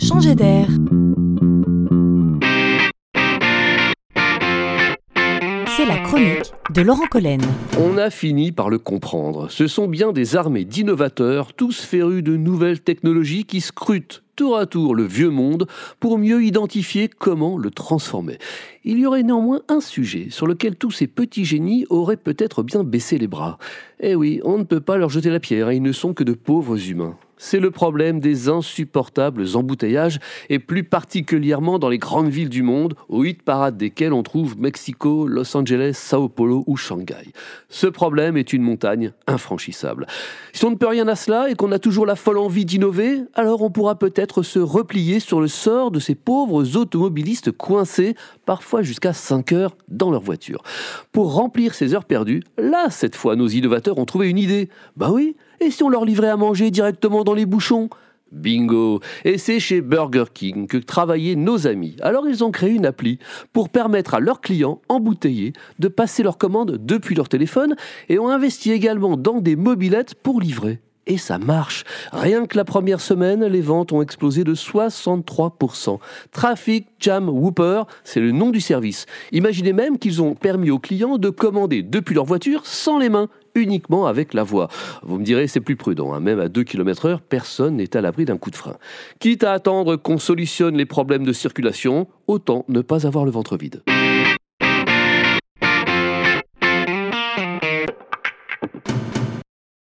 changer d'air. C'est la chronique de Laurent Collen. On a fini par le comprendre. Ce sont bien des armées d'innovateurs, tous férus de nouvelles technologies qui scrutent tour à tour le vieux monde pour mieux identifier comment le transformer. Il y aurait néanmoins un sujet sur lequel tous ces petits génies auraient peut-être bien baissé les bras. Eh oui, on ne peut pas leur jeter la pierre, ils ne sont que de pauvres humains. C'est le problème des insupportables embouteillages, et plus particulièrement dans les grandes villes du monde, aux huit parades desquelles on trouve Mexico, Los Angeles, Sao Paulo ou Shanghai. Ce problème est une montagne infranchissable. Si on ne peut rien à cela et qu'on a toujours la folle envie d'innover, alors on pourra peut-être se replier sur le sort de ces pauvres automobilistes coincés, parfois jusqu'à 5 heures, dans leur voiture. Pour remplir ces heures perdues, là, cette fois, nos innovateurs ont trouvé une idée. Ben oui, et si on leur livrait à manger directement dans les bouchons? Bingo Et c'est chez Burger King que travaillaient nos amis. Alors ils ont créé une appli pour permettre à leurs clients embouteillés de passer leurs commandes depuis leur téléphone et ont investi également dans des mobilettes pour livrer. Et ça marche. Rien que la première semaine, les ventes ont explosé de 63%. Traffic Jam Whooper, c'est le nom du service. Imaginez même qu'ils ont permis aux clients de commander depuis leur voiture sans les mains uniquement avec la voix. Vous me direz, c'est plus prudent. Hein. Même à 2 km heure, personne n'est à l'abri d'un coup de frein. Quitte à attendre qu'on solutionne les problèmes de circulation, autant ne pas avoir le ventre vide.